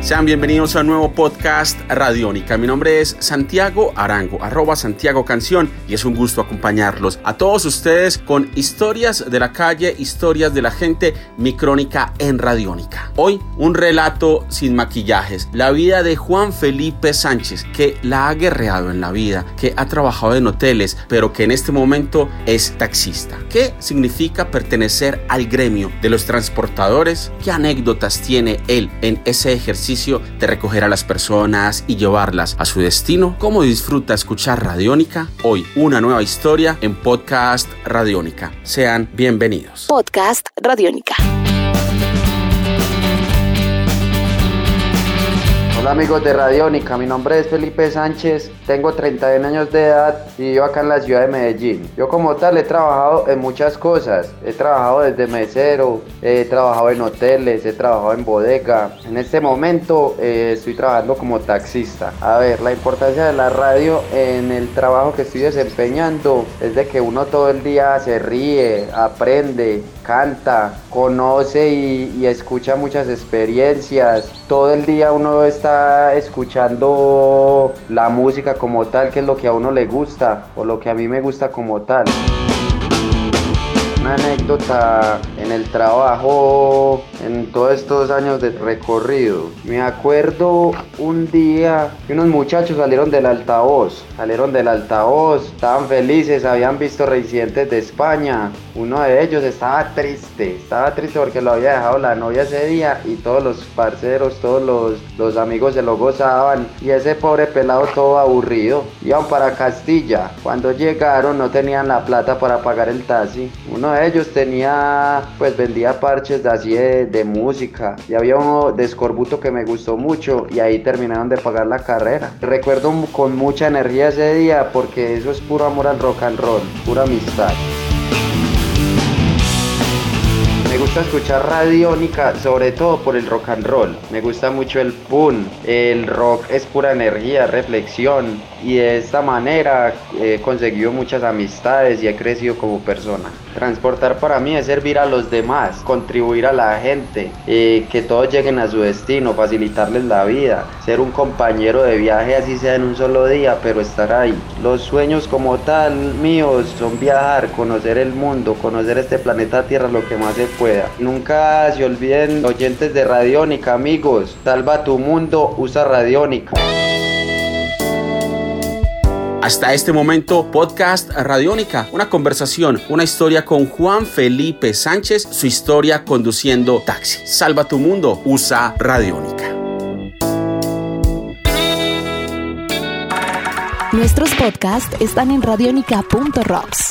sean bienvenidos a un nuevo podcast Radiónica. Mi nombre es Santiago Arango, arroba Santiago Canción, y es un gusto acompañarlos a todos ustedes con historias de la calle, historias de la gente, mi crónica en Radiónica. Hoy, un relato sin maquillajes, la vida de Juan Felipe Sánchez, que la ha guerreado en la vida, que ha trabajado en hoteles, pero que en este momento es taxista. ¿Qué significa pertenecer al gremio de los transportadores? ¿Qué anécdotas tiene él en ese ejercicio de recoger a las personas y llevarlas a su destino? ¿Cómo disfruta escuchar Radiónica? Hoy una nueva historia en Podcast Radiónica. Sean bienvenidos. Podcast Radiónica. Hola amigos de Radiónica, mi nombre es Felipe Sánchez, tengo 31 años de edad y vivo acá en la ciudad de Medellín. Yo como tal he trabajado en muchas cosas, he trabajado desde mesero, he trabajado en hoteles, he trabajado en bodega. En este momento eh, estoy trabajando como taxista. A ver, la importancia de la radio en el trabajo que estoy desempeñando es de que uno todo el día se ríe, aprende, canta, conoce y, escucha muchas experiencias. Todo el día uno está escuchando la música como tal, que es lo que a uno le gusta o lo que a mí me gusta como tal. Una anécdota en el trabajo, en todos estos años de recorrido. Me acuerdo un día que unos muchachos salieron del altavoz, salieron del altavoz, estaban felices, habían visto residentes de España. Uno de ellos estaba triste, estaba triste porque lo había dejado la novia ese día y todos los parceros, todos los, los amigos se lo gozaban y ese pobre pelado todo aburrido. Iban para Castilla. Cuando llegaron no tenían la plata para pagar el taxi. Uno de ellos tenía, pues vendía parches de así de, de música y había uno de escorbuto que me gustó mucho y ahí terminaron de pagar la carrera. Recuerdo con mucha energía ese día porque eso es puro amor al rock and roll, pura amistad. Gusta escuchar radiónica, sobre todo por el rock and roll. Me gusta mucho el punk. El rock es pura energía, reflexión. Y de esta manera he conseguido muchas amistades y he crecido como persona. Transportar para mí es servir a los demás, contribuir a la gente, eh, que todos lleguen a su destino, facilitarles la vida, ser un compañero de viaje así sea en un solo día, pero estar ahí. Los sueños como tal míos son viajar, conocer el mundo, conocer este planeta Tierra lo que más se pueda. Nunca se olviden oyentes de Radiónica, amigos. Salva tu mundo, usa Radiónica. Hasta este momento, Podcast Radiónica, una conversación, una historia con Juan Felipe Sánchez, su historia conduciendo taxi. Salva tu mundo, usa Radiónica. Nuestros podcasts están en radionica.rocks,